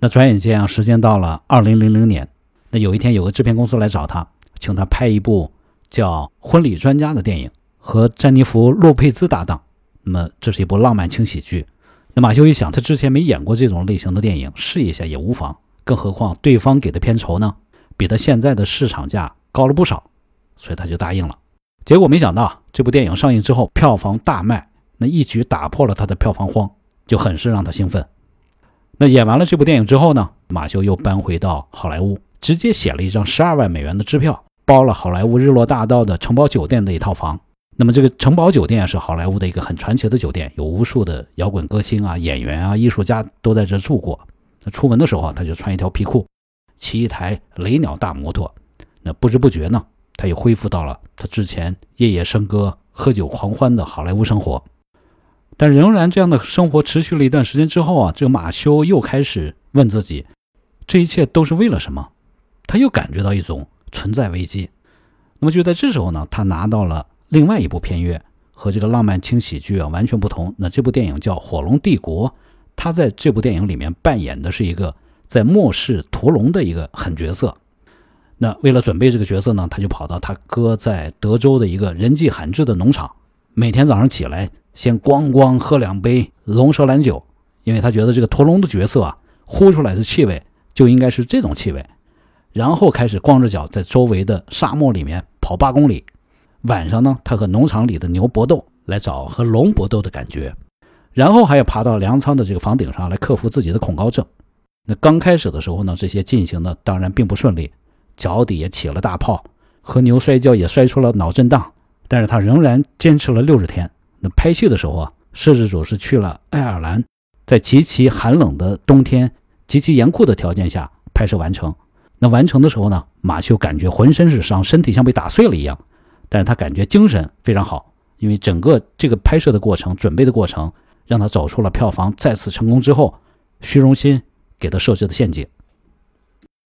那转眼间啊，时间到了二零零零年，那有一天有个制片公司来找他，请他拍一部叫《婚礼专家》的电影，和詹妮弗·洛佩兹搭档。那么这是一部浪漫轻喜剧。那马修一想，他之前没演过这种类型的电影，试一下也无妨。更何况对方给的片酬呢，比他现在的市场价高了不少，所以他就答应了。结果没想到，这部电影上映之后票房大卖，那一举打破了他的票房荒，就很是让他兴奋。那演完了这部电影之后呢，马修又搬回到好莱坞，直接写了一张十二万美元的支票，包了好莱坞日落大道的城堡酒店的一套房。那么这个城堡酒店是好莱坞的一个很传奇的酒店，有无数的摇滚歌星啊、演员啊、艺术家都在这住过。那出门的时候，他就穿一条皮裤，骑一台雷鸟大摩托。那不知不觉呢，他又恢复到了他之前夜夜笙歌、喝酒狂欢的好莱坞生活。但仍然这样的生活持续了一段时间之后啊，这个马修又开始问自己：这一切都是为了什么？他又感觉到一种存在危机。那么就在这时候呢，他拿到了另外一部片约，和这个浪漫轻喜剧啊完全不同。那这部电影叫《火龙帝国》，他在这部电影里面扮演的是一个在末世屠龙的一个狠角色。那为了准备这个角色呢，他就跑到他哥在德州的一个人迹罕至的农场，每天早上起来。先咣咣喝两杯龙舌兰酒，因为他觉得这个屠龙的角色啊，呼出来的气味就应该是这种气味。然后开始光着脚在周围的沙漠里面跑八公里。晚上呢，他和农场里的牛搏斗，来找和龙搏斗的感觉。然后还要爬到粮仓的这个房顶上来克服自己的恐高症。那刚开始的时候呢，这些进行的当然并不顺利，脚底也起了大泡，和牛摔跤也摔出了脑震荡。但是他仍然坚持了六十天。那拍戏的时候啊，摄制组是去了爱尔兰，在极其寒冷的冬天、极其严酷的条件下拍摄完成。那完成的时候呢，马修感觉浑身是伤，身体像被打碎了一样，但是他感觉精神非常好，因为整个这个拍摄的过程、准备的过程，让他走出了票房再次成功之后虚荣心给他设置的陷阱。